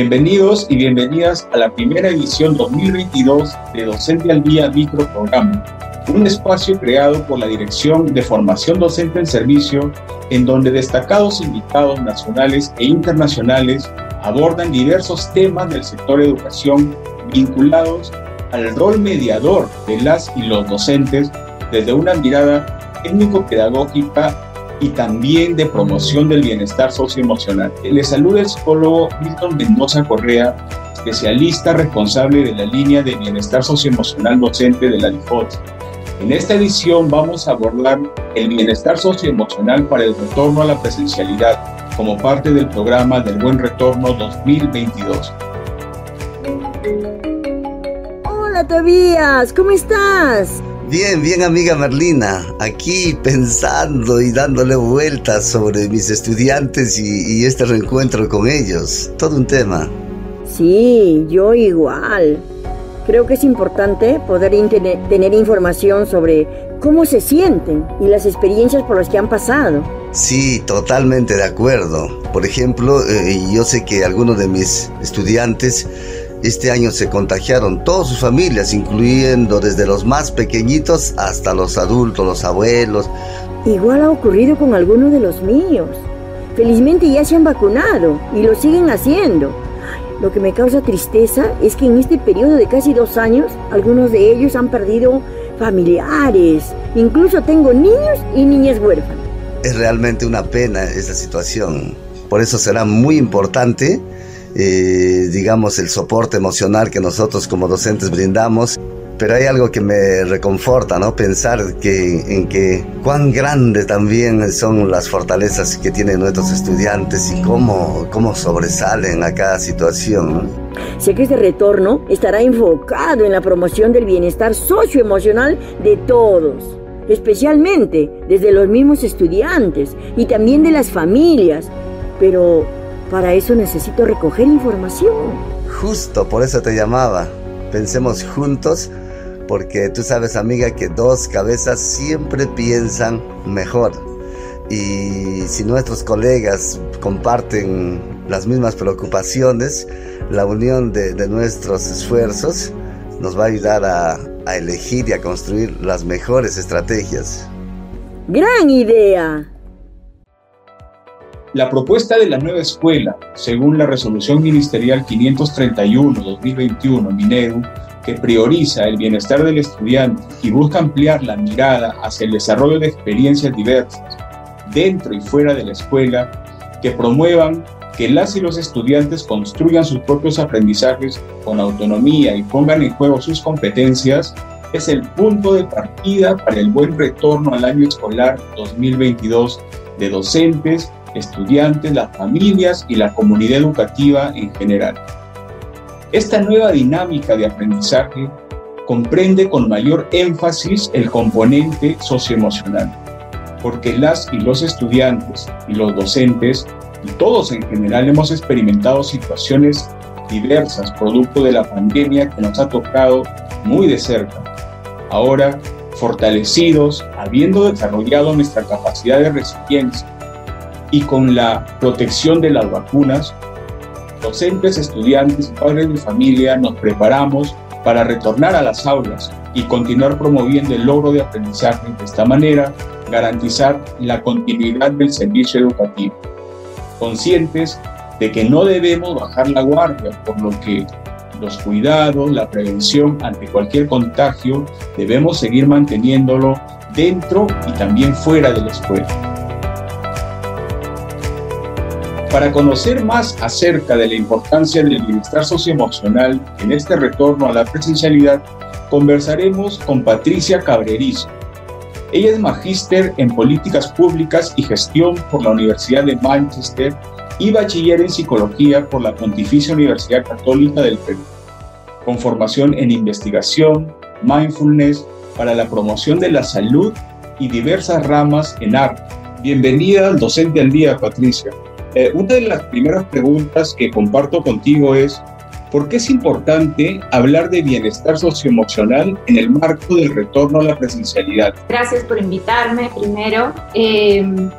Bienvenidos y bienvenidas a la primera edición 2022 de Docente al Día Microprograma, un espacio creado por la Dirección de Formación Docente en Servicio, en donde destacados invitados nacionales e internacionales abordan diversos temas del sector educación vinculados al rol mediador de las y los docentes desde una mirada técnico-pedagógica y también de promoción del bienestar socioemocional. Le saluda el psicólogo Milton Mendoza Correa, especialista responsable de la línea de bienestar socioemocional docente de la DIFOT. En esta edición vamos a abordar el bienestar socioemocional para el retorno a la presencialidad como parte del programa del Buen Retorno 2022. Hola Tobías, ¿cómo estás? Bien, bien amiga Merlina, aquí pensando y dándole vueltas sobre mis estudiantes y, este reencuentro con ellos. Todo un tema. Sí, yo igual. Creo que es importante poder tener información sobre cómo se sienten y las experiencias por las que han pasado. Sí, totalmente de acuerdo. Por ejemplo, eh, yo sé que algunos de mis estudiantes este año se contagiaron todas sus familias, incluyendo desde los más pequeñitos hasta los adultos, los abuelos. Igual ha ocurrido con algunos de los míos. Felizmente ya se han vacunado y lo siguen haciendo. Lo que me causa tristeza es que en este periodo de casi dos años, algunos de ellos han perdido familiares. Incluso tengo niños y niñas huérfanas. Es realmente una pena esa situación. Por eso será muy importante eh, digamos, el soporte emocional que nosotros como docentes brindamos. Pero hay algo que me reconforta, ¿no? Pensar que, en que cuán grande también son las fortalezas que tienen nuestros estudiantes y cómo, cómo sobresalen a cada situación. Sé que este retorno estará enfocado en la promoción del bienestar socioemocional de todos, especialmente desde los mismos estudiantes y también de las familias. Pero para eso necesito recoger información. Justo por eso te llamaba. Pensemos juntos porque tú sabes amiga que dos cabezas siempre piensan mejor. Y si nuestros colegas comparten las mismas preocupaciones, la unión de, nuestros esfuerzos nos va a ayudar a, a elegir y a construir las mejores estrategias. Gran idea. La propuesta de la nueva escuela, según la resolución ministerial 531-2021 Minedu, que prioriza el bienestar del estudiante y busca ampliar la mirada hacia el desarrollo de experiencias diversas dentro y fuera de la escuela, que promuevan que las y los estudiantes construyan sus propios aprendizajes con autonomía y pongan en juego sus competencias, es el punto de partida para el buen retorno al año escolar 2022 de docentes estudiantes, las familias y la comunidad educativa en general. Esta nueva dinámica de aprendizaje comprende con mayor énfasis el componente socioemocional, porque las y los estudiantes y los docentes y todos en general hemos experimentado situaciones diversas producto de la pandemia que nos ha tocado muy de cerca. Ahora, fortalecidos, habiendo desarrollado nuestra capacidad de resiliencia y con la protección de las vacunas, docentes, estudiantes padres de familia nos preparamos para retornar a las aulas y continuar promoviendo el logro de aprendizaje. De esta manera, garantizar la continuidad del servicio educativo. Conscientes de que no debemos bajar la guardia, por lo que los cuidados, la prevención ante cualquier contagio, debemos seguir manteniéndolo dentro y también fuera de la escuela. Para conocer más acerca de la importancia del bienestar socioemocional en este retorno a la presencialidad, conversaremos con Patricia Cabrerizo. Ella es magíster en políticas públicas y gestión por la Universidad de Manchester y bachiller en psicología por la Pontificia Universidad Católica del Perú, con formación en investigación, mindfulness para la promoción de la salud y diversas ramas en arte. Bienvenida al Docente al Día, Patricia. Eh, una de las primeras preguntas que comparto contigo es, ¿por qué es importante hablar de bienestar socioemocional en el marco del retorno a la presencialidad? Gracias por invitarme primero. Eh,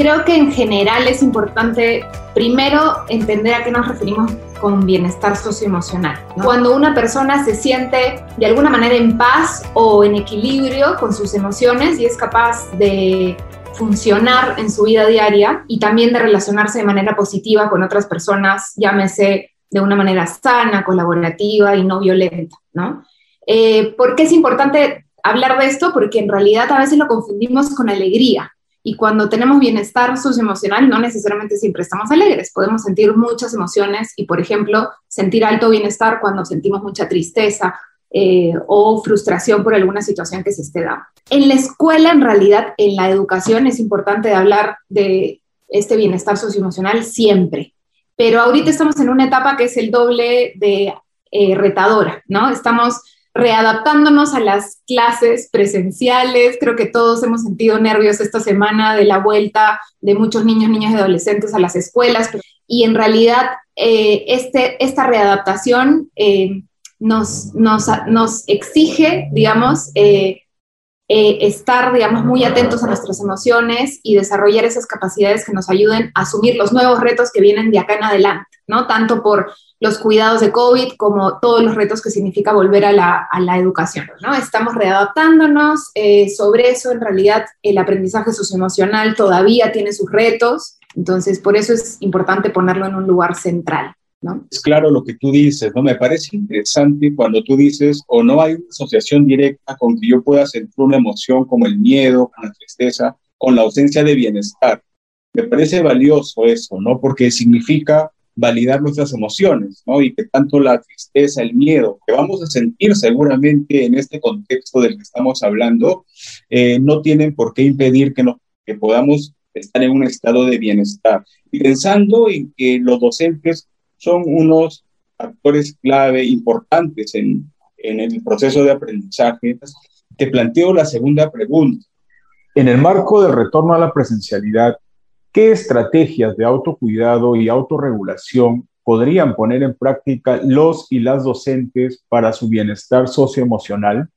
Creo que en general es importante primero entender a qué nos referimos con bienestar socioemocional. Cuando una persona se siente de alguna manera en paz o en equilibrio con sus emociones y es capaz de funcionar en su vida diaria y también de relacionarse de manera positiva con otras personas, llámese de una manera sana, colaborativa y no violenta, ¿no? Eh, ¿Por qué es importante hablar de esto? Porque en realidad a veces lo confundimos con alegría. Y cuando tenemos bienestar socioemocional, no necesariamente siempre estamos alegres. Podemos sentir muchas emociones y, por ejemplo, sentir alto bienestar cuando sentimos mucha tristeza eh, o frustración por alguna situación que se esté dando. En la escuela, en realidad, en la educación es importante hablar de este bienestar socioemocional siempre, pero ahorita estamos en una etapa que es el doble de eh, retadora, ¿no? Estamos readaptándonos a las clases presenciales. Creo que todos hemos sentido nervios esta semana de la vuelta de muchos niños, niñas y adolescentes a las escuelas. Y en realidad, eh, este, esta readaptación nos, nos, nos, exige, digamos, eh, estar, digamos, muy atentos a nuestras emociones y desarrollar esas capacidades que nos ayuden a asumir los nuevos retos que vienen de acá en adelante, ¿no? Tanto por los cuidados de COVID como todos los retos que significa volver a la, a la educación. ¿no? Estamos readaptándonos, eh, sobre eso en realidad el aprendizaje socioemocional todavía tiene sus retos, entonces por eso es importante ponerlo en un lugar central. ¿No? Es claro lo que tú dices, ¿no? Me parece interesante cuando tú dices o no hay una asociación directa con que yo pueda sentir una emoción como el miedo, con la tristeza, con la ausencia de bienestar. Me parece valioso eso, ¿no? Porque significa validar nuestras emociones, ¿no? Y que tanto la tristeza, el miedo que vamos a sentir seguramente en este contexto del que estamos hablando, eh, no tienen por qué impedir que, no, que podamos estar en un estado de bienestar. Y pensando en que los docentes son unos actores clave importantes en, en el proceso de aprendizaje, te planteo la segunda pregunta. En el marco del retorno a la presencialidad, ¿Qué estrategias de autocuidado y autorregulación podrían poner en práctica los y las docentes para su bienestar socioemocional?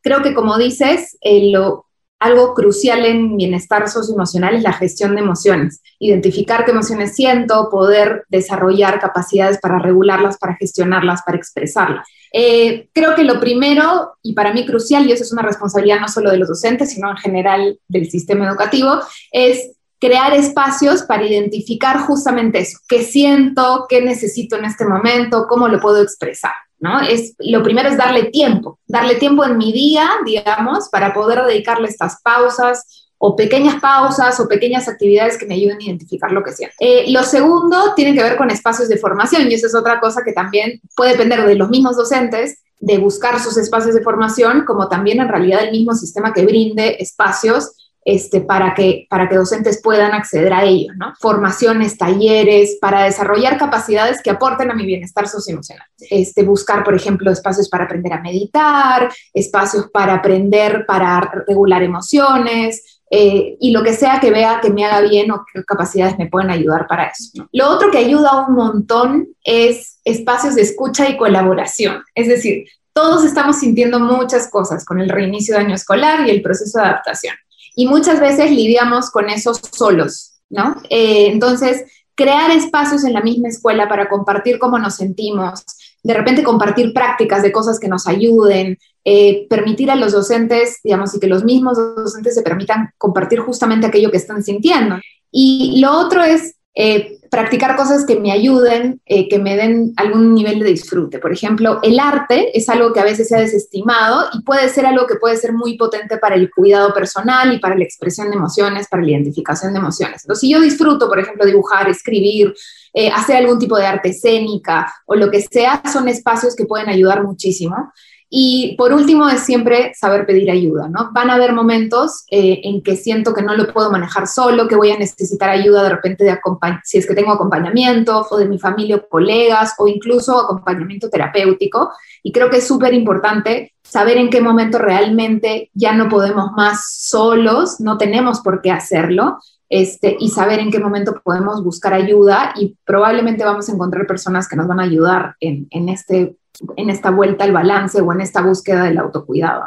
Creo que como dices, eh, lo, algo crucial en bienestar socioemocional es la gestión de emociones. Identificar qué emociones siento, poder desarrollar capacidades para regularlas, para gestionarlas, para expresarlas. Eh, creo que lo primero, y para mí crucial, y eso es una responsabilidad no solo de los docentes, sino en general del sistema educativo, es crear espacios para identificar justamente eso, qué siento, qué necesito en este momento, cómo lo puedo expresar, ¿no? Es, lo primero es darle tiempo, darle tiempo en mi día, digamos, para poder dedicarle estas pausas o pequeñas pausas o pequeñas actividades que me ayuden a identificar lo que siento. Eh, lo segundo tiene que ver con espacios de formación y eso es otra cosa que también puede depender de los mismos docentes de buscar sus espacios de formación, como también en realidad el mismo sistema que brinde espacios este, para, que, para que docentes puedan acceder a ellos, ¿no? Formaciones, talleres, para desarrollar capacidades que aporten a mi bienestar socioemocional. Este, buscar, por ejemplo, espacios para aprender a meditar, espacios para aprender, para regular emociones, eh, y lo que sea que vea que me haga bien o qué capacidades me pueden ayudar para eso. Lo otro que ayuda un montón es espacios de escucha y colaboración. Es decir, todos estamos sintiendo muchas cosas con el reinicio de año escolar y el proceso de adaptación y muchas veces lidiamos con eso solos, ¿no? Eh, entonces, crear espacios en la misma escuela para compartir cómo nos sentimos, de repente compartir prácticas de cosas que nos ayuden, eh, permitir a los docentes, digamos, y que los mismos docentes se permitan compartir justamente aquello que están sintiendo. Y lo otro es eh, practicar cosas que me ayuden, eh, que me den algún nivel de disfrute. Por ejemplo, el arte es algo que a veces se ha desestimado y puede ser algo que puede ser muy potente para el cuidado personal y para la expresión de emociones, para la identificación de emociones. Entonces, si yo disfruto, por ejemplo, dibujar, escribir, eh, hacer algún tipo de arte escénica o lo que sea, son espacios que pueden ayudar muchísimo. Y por último es siempre saber pedir ayuda, ¿no? Van a haber momentos eh, en que siento que no lo puedo manejar solo, que voy a necesitar ayuda de repente de si es que tengo acompañamiento o de mi familia o colegas o incluso acompañamiento terapéutico. Y creo que es súper importante saber en qué momento realmente ya no podemos más solos, no tenemos por qué hacerlo, este, y saber en qué momento podemos buscar ayuda y probablemente vamos a encontrar personas que nos van a ayudar en, en este en esta vuelta al balance o en esta búsqueda del autocuidado.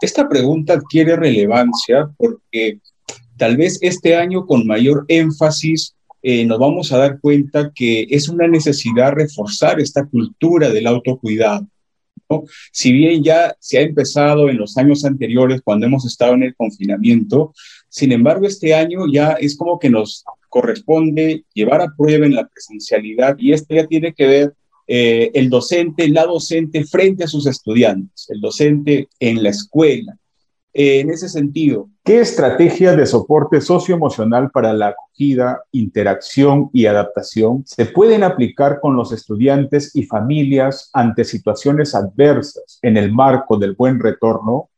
Esta pregunta adquiere relevancia porque tal vez este año con mayor énfasis eh, nos vamos a dar cuenta que es una necesidad reforzar esta cultura del autocuidado. Si bien ya se ha empezado en los años anteriores cuando hemos estado en el confinamiento, sin embargo este año ya es como que nos corresponde llevar a prueba en la presencialidad y esto ya tiene que ver eh, el docente, la docente frente a sus estudiantes, el docente en la escuela. Eh, en ese sentido. ¿Qué estrategias de soporte socioemocional para la acogida, interacción y adaptación se pueden aplicar con los estudiantes y familias ante situaciones adversas en el marco del buen retorno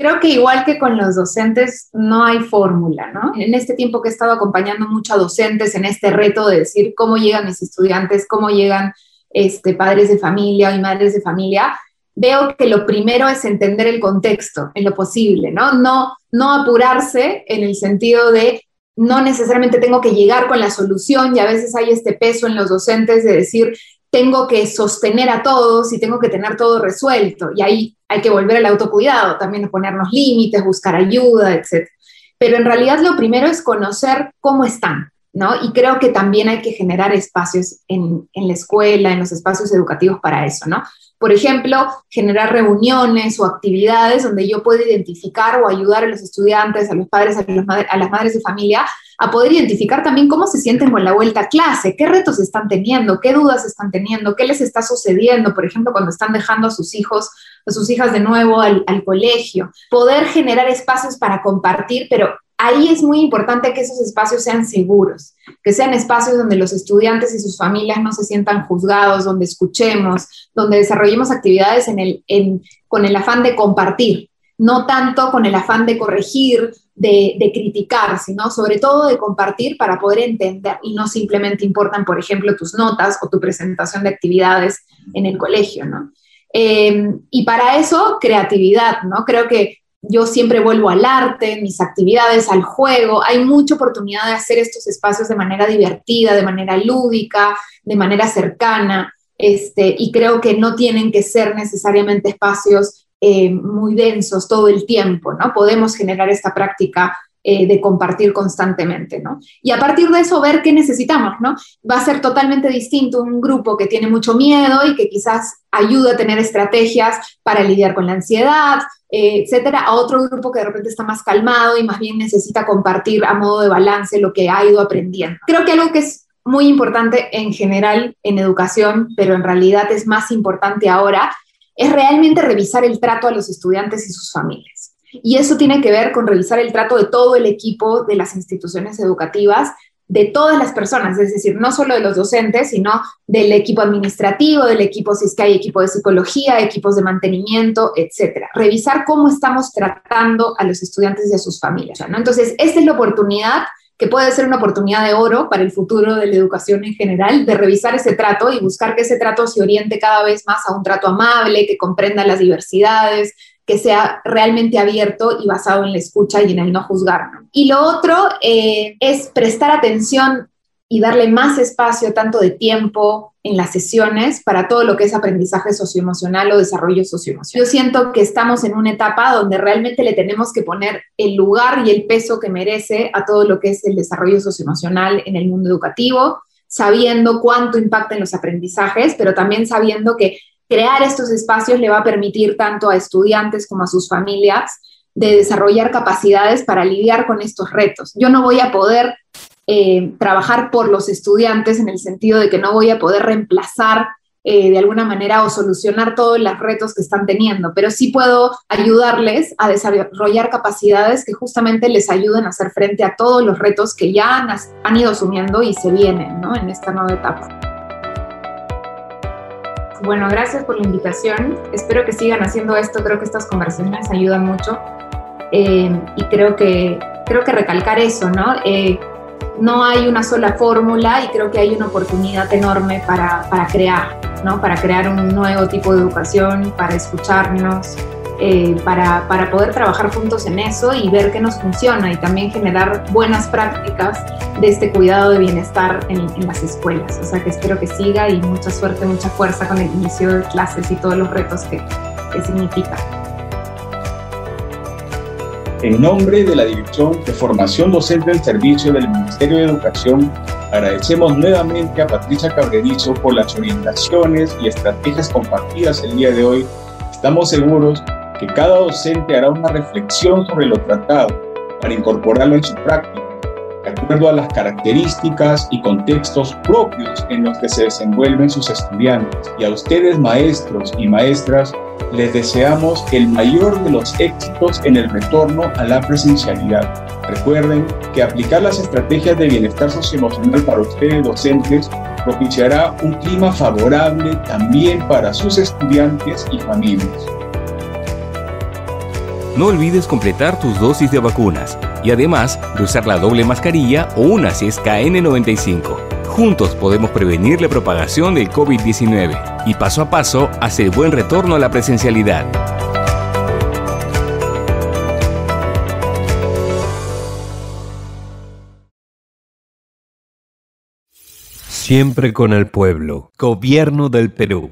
Creo que igual que con los docentes, no hay fórmula, ¿no? En este tiempo que he estado acompañando mucho a docentes en este reto de decir cómo llegan mis estudiantes, cómo llegan este, padres de familia y madres de familia, veo que lo primero es entender el contexto en lo posible, ¿no? No, no apurarse en el sentido de no necesariamente tengo que llegar con la solución y a veces hay este peso en los docentes de decir, tengo que sostener a todos y tengo que tener todo resuelto. Y ahí hay que volver al autocuidado, también ponernos límites, buscar ayuda, etc. Pero en realidad lo primero es conocer cómo están, ¿no? Y creo que también hay que generar espacios en, en la escuela, en los espacios educativos para eso, ¿no? Por ejemplo, generar reuniones o actividades donde yo pueda identificar o ayudar a los estudiantes, a los padres, a, las madres de familia a poder identificar también cómo se sienten con la vuelta a clase, qué retos están teniendo, qué dudas están teniendo, qué les está sucediendo, por ejemplo, cuando están dejando a sus hijos, a sus hijas de nuevo al colegio. Poder generar espacios para compartir, pero ahí es muy importante que esos espacios sean seguros, que sean espacios donde los estudiantes y sus familias no se sientan juzgados, donde escuchemos, donde desarrollemos actividades con el afán de compartir, no tanto con el afán de corregir de, criticar, sino sobre todo de compartir para poder entender y no simplemente importan, por ejemplo, tus notas o tu presentación de actividades en el colegio, ¿no? Em, y para eso, creatividad, ¿no? Creo que yo siempre vuelvo al arte, mis actividades, al juego. Hay mucha oportunidad de hacer estos espacios de manera divertida, de manera lúdica, de manera cercana. Este, y creo que no tienen que ser necesariamente espacios eh, muy densos todo el tiempo, ¿no? Podemos generar esta práctica eh, de compartir constantemente, ¿no? Y a partir de eso ver qué necesitamos, ¿no? Va a ser totalmente distinto un grupo que tiene mucho miedo y que quizás ayuda a tener estrategias para lidiar con la ansiedad, eh, etcétera, a otro grupo que de repente está más calmado y más bien necesita compartir a modo de balance lo que ha ido aprendiendo. Creo que algo que es muy importante en general en educación, pero en realidad es más importante ahora, es realmente revisar el trato a los estudiantes y sus familias. Y eso tiene que ver con revisar el trato de todo el equipo de las instituciones educativas, de todas las personas, es decir, no solo de los docentes, sino del equipo administrativo, del equipo, si es que hay equipo de psicología, equipos de mantenimiento, etcétera. Revisar cómo estamos tratando a los estudiantes y a sus familias. Entonces, esta es la oportunidad que puede ser una oportunidad de oro para el futuro de la educación en general, de revisar ese trato y buscar que ese trato se oriente cada vez más a un trato amable, que comprenda las diversidades, que sea realmente abierto y basado en la escucha y en el no juzgar. Y lo otro eh, es prestar atención y darle más espacio, tanto de tiempo en las sesiones, para todo lo que es aprendizaje socioemocional o desarrollo socioemocional. Yo siento que estamos en una etapa donde realmente le tenemos que poner el lugar y el peso que merece a todo lo que es el desarrollo socioemocional en el mundo educativo, sabiendo cuánto impacta en los aprendizajes, pero también sabiendo que crear estos espacios le va a permitir tanto a estudiantes como a sus familias de desarrollar capacidades para lidiar con estos retos. Yo no voy a poder eh, trabajar por los estudiantes en el sentido de que no voy a poder reemplazar eh, de alguna manera o solucionar todos los retos que están teniendo, pero sí puedo ayudarles a desarrollar capacidades que justamente les ayuden a hacer frente a todos los retos que ya han, ido asumiendo y se vienen en esta nueva etapa. Bueno, gracias por la invitación. Espero que sigan haciendo esto. Creo que estas conversaciones ayudan mucho. Eh, y creo que, creo que recalcar eso, ¿no? no hay una sola fórmula y creo que hay una oportunidad enorme para, crear, ¿no? Para crear un nuevo tipo de educación, para escucharnos, eh, para, poder trabajar juntos en eso y ver qué nos funciona y también generar buenas prácticas de este cuidado de bienestar en, las escuelas. O sea que espero que siga y mucha suerte, mucha fuerza con el inicio de clases y todos los retos que, que significa. En nombre de la Dirección de Formación Docente del Servicio del Ministerio de Educación, agradecemos nuevamente a Patricia Cabrerizo por las orientaciones y estrategias compartidas el día de hoy. Estamos seguros que cada docente hará una reflexión sobre lo tratado para incorporarlo en su práctica, de acuerdo a las características y contextos propios en los que se desenvuelven sus estudiantes. Y a ustedes, maestros y maestras, les deseamos el mayor de los éxitos en el retorno a la presencialidad. Recuerden que aplicar las estrategias de bienestar socioemocional para ustedes docentes propiciará un clima favorable también para sus estudiantes y familias. No olvides completar tus dosis de vacunas y además de usar la doble mascarilla o una si es KN95. Juntos podemos prevenir la propagación del COVID-19 y paso a paso hacer buen retorno a la presencialidad. Siempre con el pueblo. Gobierno del Perú.